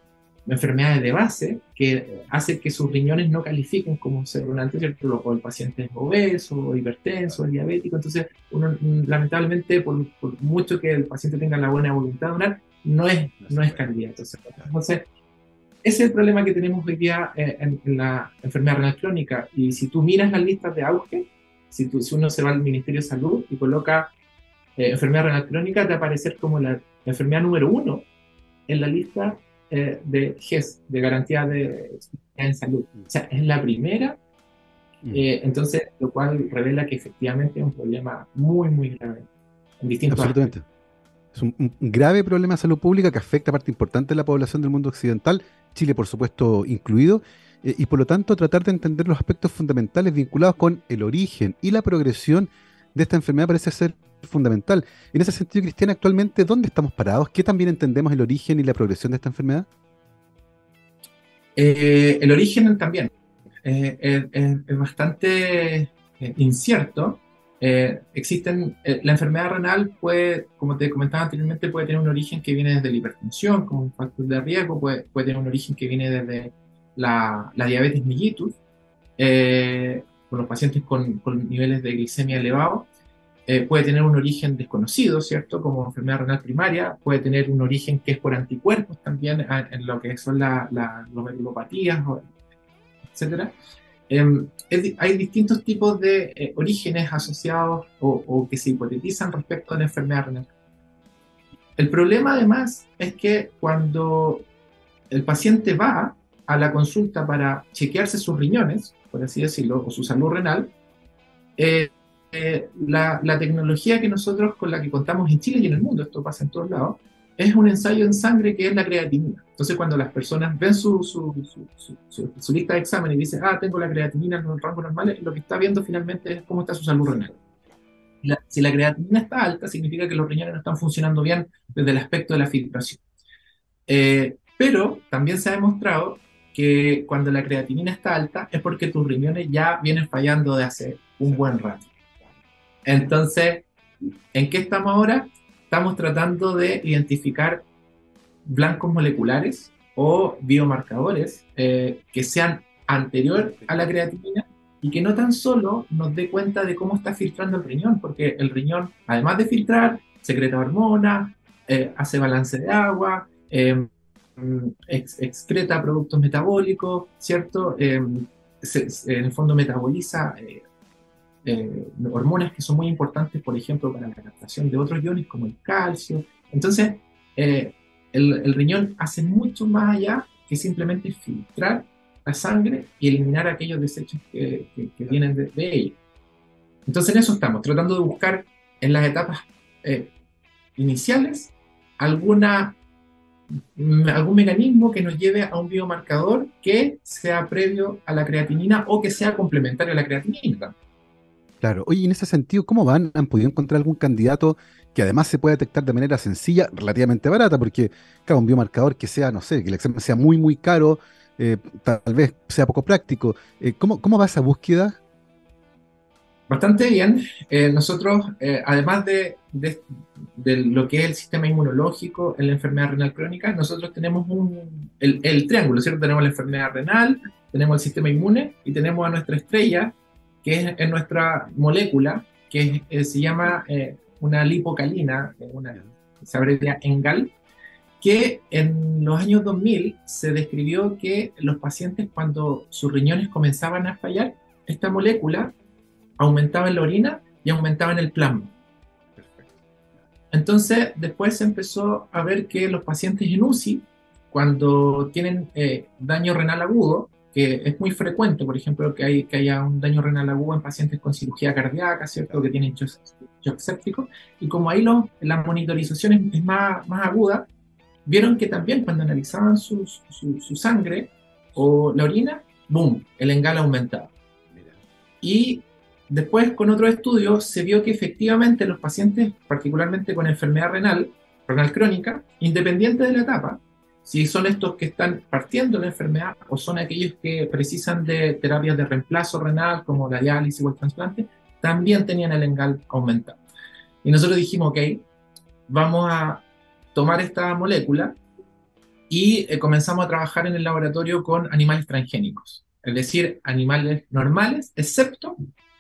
[SPEAKER 2] enfermedades de base que hace que sus riñones no califiquen como donantes, ¿cierto? o el paciente es obeso, hipertenso, diabético, entonces uno lamentablemente por, por, mucho que el paciente tenga la buena voluntad de donar, no es, no es candidato. Entonces, ese es el problema que tenemos hoy día eh, en, en, la enfermedad renal crónica. Y si tú miras las listas de auge, si, tú, si uno se va al Ministerio de Salud y coloca eh, enfermedad renal crónica, te va a aparecer como la, la enfermedad número uno en la lista eh, de GES, de garantía de en salud. O sea, es la primera. Mm. Eh, entonces, lo cual revela que efectivamente es un problema muy, muy grave en distintos
[SPEAKER 1] Absolutamente. Aspectos. Es un, un, grave problema de salud pública que afecta a parte importante de la población del mundo occidental Chile por supuesto incluido, eh, y por lo tanto tratar de entender los aspectos fundamentales vinculados con el origen y la progresión de esta enfermedad parece ser fundamental. En ese sentido, Cristian, actualmente, ¿dónde estamos parados? ¿Qué también entendemos el origen y la progresión de esta enfermedad?
[SPEAKER 2] Eh, el origen también eh, es, bastante incierto. Eh, existen, eh, la enfermedad renal puede, como te comentaba anteriormente, puede tener un origen que viene desde la hipertensión como un factor de riesgo, puede, tener un origen que viene desde la, la diabetes mellitus, eh, con los pacientes con, con, niveles de glicemia elevados, puede tener un origen desconocido, ¿cierto? Como enfermedad renal primaria, puede tener un origen que es por anticuerpos también en lo que son las la, glomerulopatías, etcétera. Em, hay distintos tipos de eh, orígenes asociados o, que se hipotetizan respecto a la enfermedad renal. El problema además es que cuando el paciente va a la consulta para chequearse sus riñones, por así decirlo, o su salud renal, eh, eh, la, tecnología que nosotros con la que contamos en Chile y en el mundo, esto pasa en todos lados, es un ensayo en sangre que es la creatinina. Entonces, cuando las personas ven su, lista de examen y dicen, ah, tengo la creatinina en el rango normal, lo que está viendo finalmente es cómo está su salud renal. si la creatinina está alta, significa que los riñones no están funcionando bien desde el aspecto de la filtración. Eh, pero también se ha demostrado que cuando la creatinina está alta es porque tus riñones ya vienen fallando de hace un buen rato. Entonces, ¿en qué estamos ahora? estamos tratando de identificar blancos moleculares o biomarcadores eh, que sean anterior a la creatinina y que no tan solo nos dé cuenta de cómo está filtrando el riñón, porque el riñón, además de filtrar, secreta hormonas, eh, hace balance de agua, em, excreta productos metabólicos, ¿cierto? Em, en el fondo metaboliza eh, hormonas que son muy importantes, por ejemplo, para la captación de otros iones como el calcio. Entonces, eh, el, riñón hace mucho más allá que simplemente filtrar la sangre y eliminar aquellos desechos que, vienen de, ella. Entonces, en eso estamos, tratando de buscar en las etapas eh, iniciales alguna algún mecanismo que nos lleve a un biomarcador que sea previo a la creatinina o que sea complementario a la creatinina.
[SPEAKER 1] Claro. Oye, en ese sentido, ¿cómo van? ¿Han podido encontrar algún candidato que además se pueda detectar de manera sencilla, relativamente barata? Porque, claro, un biomarcador que sea, no sé, que el examen sea muy, muy caro, eh, tal vez sea poco práctico. Eh, ¿cómo, ¿Cómo va esa búsqueda?
[SPEAKER 2] Bastante bien. Eh, nosotros, además de, de, lo que es el sistema inmunológico en la enfermedad renal crónica, nosotros tenemos un, el, el, triángulo, ¿cierto? Tenemos la enfermedad renal, tenemos el sistema inmune y tenemos a nuestra estrella, que es, nuestra molécula, que eh, se llama eh, una lipocalina, una, se abrevia ENGAL, que en los años 2000 se describió que los pacientes cuando sus riñones comenzaban a fallar, esta molécula aumentaba en la orina y aumentaba en el plasma. Entonces, después se empezó a ver que los pacientes en UCI, cuando tienen eh, daño renal agudo, que es muy frecuente, por ejemplo, que, hay, que haya un daño renal agudo en pacientes con cirugía cardíaca, ¿cierto? Que tienen shock, séptico. Y como ahí lo, la monitorización es, más, más aguda, vieron que también cuando analizaban su, su, sangre o la orina, ¡boom!, el engal aumentaba. Y después con otro estudio se vio que efectivamente los pacientes, particularmente con enfermedad renal, renal crónica, independiente de la etapa, si son estos que están partiendo la enfermedad o son aquellos que precisan de terapias de reemplazo renal como la diálisis o el trasplante, también tenían el engal aumentado. Y nosotros dijimos, ok, vamos a tomar esta molécula y eh, comenzamos a trabajar en el laboratorio con animales transgénicos, es decir, animales normales, excepto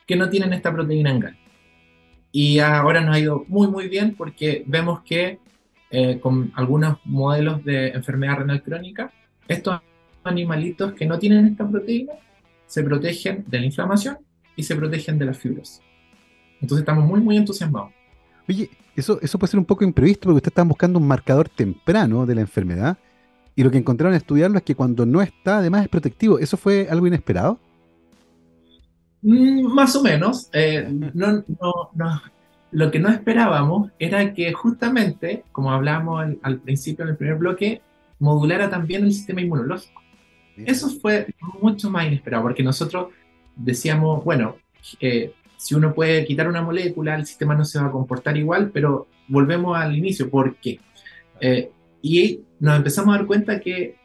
[SPEAKER 2] que no tienen esta proteína engal. Y ahora nos ha ido muy, muy bien porque vemos que eh, con algunos modelos de enfermedad renal crónica, estos animalitos que no tienen esta proteína se protegen de la inflamación y se protegen de las fibras. Entonces estamos muy, muy entusiasmados.
[SPEAKER 1] Oye, eso, eso puede ser un poco imprevisto porque ustedes están buscando un marcador temprano de la enfermedad y lo que encontraron estudiarlo es que cuando no está, además es protectivo. ¿Eso fue algo inesperado?
[SPEAKER 2] Mm, más o menos. Eh, no, no, no, lo que no esperábamos era que justamente, como hablábamos al, principio en el primer bloque, modulara también el sistema inmunológico. Eso fue mucho más inesperado, porque nosotros decíamos, bueno, eh, si uno puede quitar una molécula, el sistema no se va a comportar igual, pero volvemos al inicio, ¿por qué? Eh, y nos empezamos a dar cuenta que,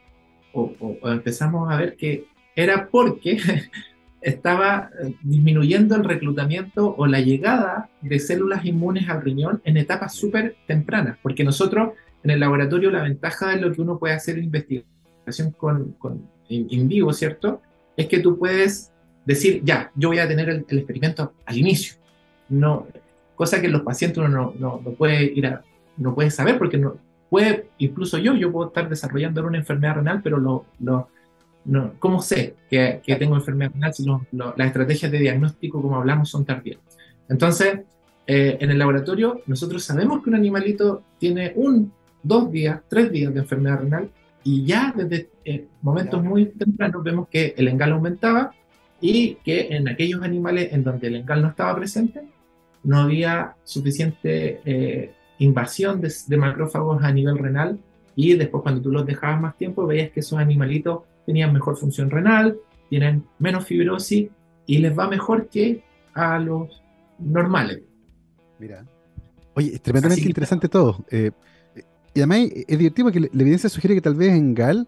[SPEAKER 2] o, empezamos a ver que era porque estaba eh, disminuyendo el reclutamiento o la llegada de células inmunes al riñón en etapas súper tempranas, porque nosotros en el laboratorio la ventaja de lo que uno puede hacer investigación con, con in, vivo, ¿cierto? Es que tú puedes decir, ya, yo voy a tener el, experimento al inicio, no, cosa que los pacientes no, no, no, puede ir a, no puede saber porque no puede, incluso yo, yo puedo estar desarrollando una enfermedad renal, pero lo no, ¿cómo sé que, que, tengo enfermedad renal si las estrategias de diagnóstico, como hablamos, son tardías? Entonces, eh, en el laboratorio, nosotros sabemos que un animalito tiene un, dos días, tres días de enfermedad renal y ya desde eh, momentos muy tempranos vemos que el engal aumentaba y que en aquellos animales en donde el engal no estaba presente, no había suficiente eh, invasión de, de macrófagos a nivel renal y después cuando tú los dejabas más tiempo veías que esos animalitos tenían mejor función renal, tienen menos fibrosis y les va mejor que a los normales.
[SPEAKER 1] Mira. Oye, es tremendamente interesante todo. Eh, y además es divertido porque la evidencia sugiere que tal vez en GAL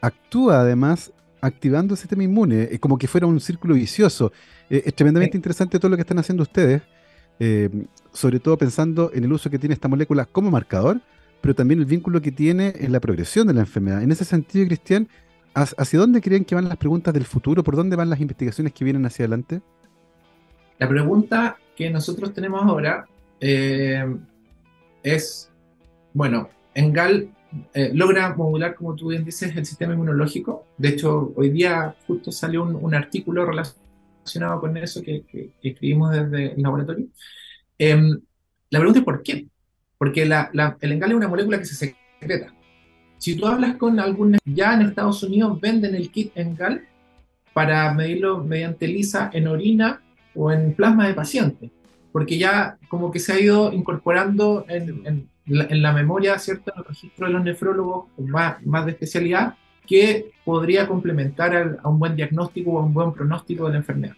[SPEAKER 1] actúa además activando el sistema inmune, es como que fuera un círculo vicioso. Eh, es tremendamente interesante todo lo que están haciendo ustedes, eh, sobre todo pensando en el uso que tiene esta molécula como marcador, pero también el vínculo que tiene en la progresión de la enfermedad. En ese sentido, Cristian, ¿Hacia dónde creen que van las preguntas del futuro? ¿Por dónde van las investigaciones que vienen hacia adelante?
[SPEAKER 2] La pregunta que nosotros tenemos ahora eh, es, bueno, Engal eh, logra modular, como tú bien dices, el sistema inmunológico. De hecho, hoy día justo salió un, artículo relacionado con eso que, escribimos desde el laboratorio. Em, la pregunta es ¿por qué? Porque el Engal es una molécula que se secreta. Si tú hablas con algún, ya en Estados Unidos venden el kit Engal para medirlo mediante lisa en orina o en plasma de paciente, porque ya como que se ha ido incorporando en, la, memoria, ¿cierto? En el registro de los nefrólogos más, más de especialidad, que podría complementar a un buen diagnóstico o a un buen pronóstico de la enfermedad.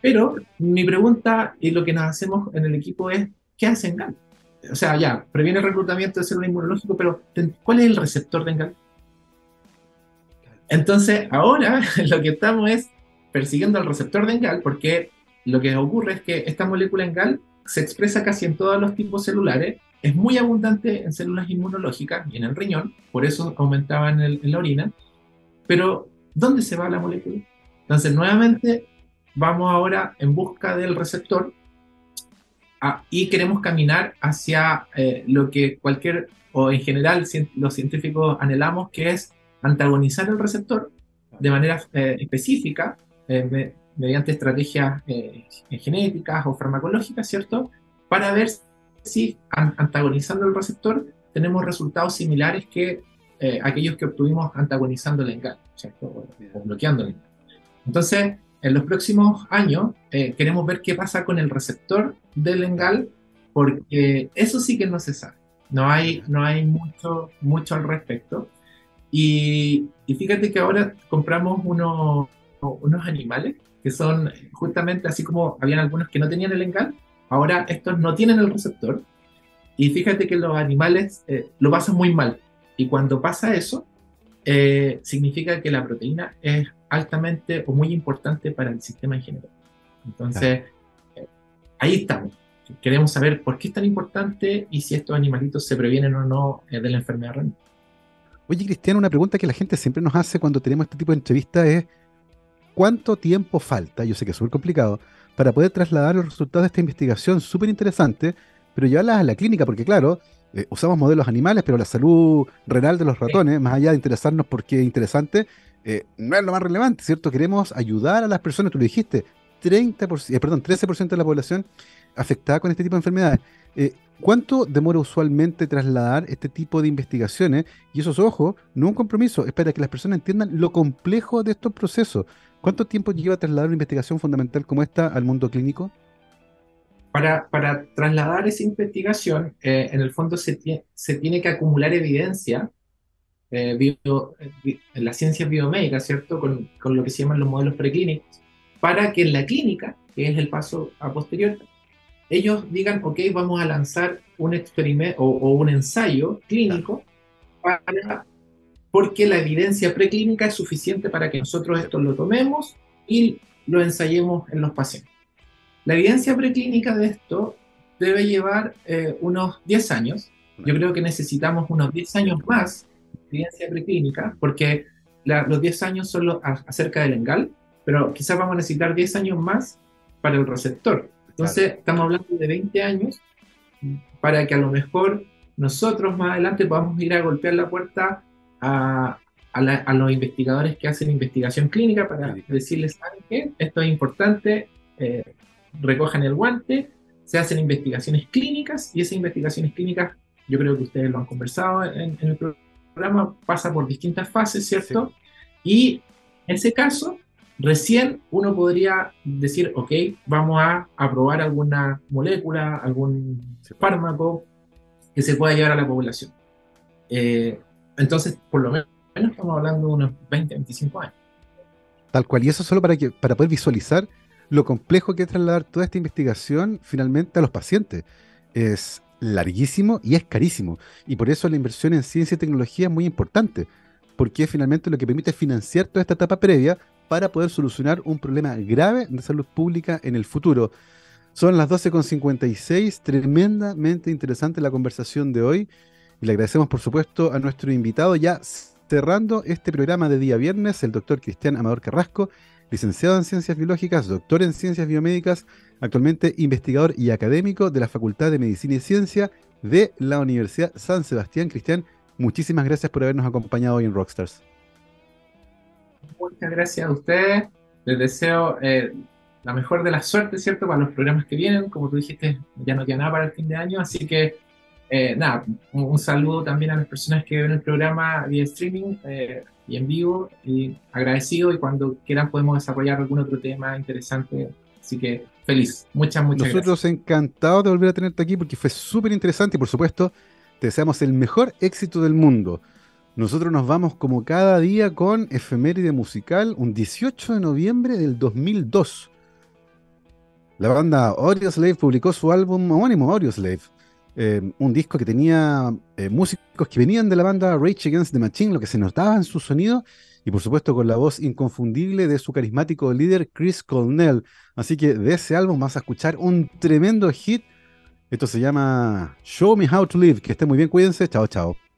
[SPEAKER 2] Pero mi pregunta y lo que nos hacemos en el equipo es, ¿qué hace Engal? O sea, ya, previene el reclutamiento de células inmunológico, pero ¿cuál es el receptor de ENGAL? Entonces, ahora lo que estamos es persiguiendo al receptor de ENGAL, porque lo que ocurre es que esta molécula ENGAL se expresa casi en todos los tipos celulares, es muy abundante en células inmunológicas y en el riñón, por eso aumentaba en, en la orina, pero ¿dónde se va la molécula? Entonces, nuevamente, vamos ahora en busca del receptor Ah, y queremos caminar hacia eh, lo que cualquier, o en general los científicos anhelamos, que es antagonizar el receptor de manera eh, específica, eh, mediante estrategias genéticas o farmacológicas, ¿cierto? Para ver si antagonizando el receptor tenemos resultados similares que aquellos que obtuvimos antagonizando el engaño, ¿cierto? O, bloqueando el engaño. Entonces, en los próximos años eh, queremos ver qué pasa con el receptor del engal, porque eso sí que no se sabe. No hay, no hay mucho, mucho al respecto. Y, fíjate que ahora compramos unos, unos animales que son justamente así como habían algunos que no tenían el engal, ahora estos no tienen el receptor. Y fíjate que los animales eh, lo pasan muy mal. Y cuando pasa eso, eh, significa que la proteína es altamente o muy importante para el sistema en general. Entonces, ahí estamos. Queremos saber por qué es tan importante y si estos animalitos se previenen o no eh, de la enfermedad renal.
[SPEAKER 1] Oye, Cristiano, una pregunta que la gente siempre nos hace cuando tenemos este tipo de entrevistas es, ¿cuánto tiempo falta? Yo sé que es súper complicado, para poder trasladar los resultados de esta investigación súper interesante, pero llevarlas a la clínica, porque claro, eh, usamos modelos animales, pero la salud renal de los ratones, más allá de interesarnos porque es interesante, eh, no es lo más relevante, ¿cierto? Queremos ayudar a las personas, tú lo dijiste, 30%, eh, perdón, 13% de la población afectada con este tipo de enfermedades. Eh, ¿Cuánto demora usualmente trasladar este tipo de investigaciones? Y esos ojos, no un compromiso, es para que las personas entiendan lo complejo de estos procesos. ¿Cuánto tiempo lleva trasladar una investigación fundamental como esta al mundo clínico?
[SPEAKER 2] Para, para trasladar esa investigación, en el fondo se, se tiene que acumular evidencia eh, bio, eh, en la ciencia biomédica, ¿cierto? Con, con, lo que se llaman los modelos preclínicos, para que en la clínica, que es el paso a posterior, ellos digan, ok, vamos a lanzar un experimento o, un ensayo clínico para, porque la evidencia preclínica es suficiente para que nosotros esto lo tomemos y lo ensayemos en los pacientes. La evidencia preclínica de esto debe llevar eh, unos 10 años. Yo creo que necesitamos unos 10 años más evidencia preclínica, porque los 10 años son los, acerca del engal, pero quizás vamos a necesitar 10 años más para el receptor. Entonces, estamos hablando de 20 años para que a lo mejor nosotros más adelante podamos ir a golpear la puerta a, a, los investigadores que hacen investigación clínica para decirles, ¿saben qué? Esto es importante, eh, recojan el guante, se hacen investigaciones clínicas y esas investigaciones clínicas, yo creo que ustedes lo han conversado en, el programa, pasa por distintas fases, ¿cierto? Y en ese caso, recién uno podría decir, ok, vamos a, aprobar alguna molécula, algún fármaco que se pueda llevar a la población. Eh, entonces, por lo menos estamos hablando de unos 20, 25 años.
[SPEAKER 1] Tal cual, y eso solo para, que, para poder visualizar lo complejo que es trasladar toda esta investigación finalmente a los pacientes. Es larguísimo y es carísimo. Y por eso la inversión en ciencia y tecnología es muy importante, porque finalmente lo que permite financiar toda esta etapa previa para poder solucionar un problema grave de salud pública en el futuro. Son las 12.56, tremendamente interesante la conversación de hoy y le agradecemos por supuesto a nuestro invitado ya cerrando este programa de día viernes, el doctor Cristian Amador Carrasco, licenciado en Ciencias Biológicas, doctor en Ciencias Biomédicas, actualmente investigador y académico de la Facultad de Medicina y Ciencia de la Universidad San Sebastián. Cristian, muchísimas gracias por habernos acompañado hoy en Rockstars.
[SPEAKER 2] Muchas gracias a ustedes. Les deseo eh, la mejor de la suerte, ¿cierto? Para los programas que vienen. Como tú dijiste, ya no queda nada para el fin de año, así que eh, nada, un, saludo también a las personas que ven el programa vía streaming eh, y en vivo, y agradecido, y cuando quieran podemos desarrollar algún otro tema interesante. Así que feliz, muchas, muchas
[SPEAKER 1] Nosotros encantados de volver a tenerte aquí porque fue súper interesante y por supuesto te deseamos el mejor éxito del mundo. Nosotros nos vamos como cada día con efeméride musical, un 18 de noviembre del 2002. La banda Slave publicó su álbum homónimo Slave eh, un disco que tenía eh, músicos que venían de la banda Rage Against the Machine, lo que se notaba en su sonido, y por supuesto con la voz inconfundible de su carismático líder Chris Cornell. Así que de ese álbum vas a escuchar un tremendo hit. Esto se llama Show Me How to Live. Que esté muy bien, cuídense. Chao, chao.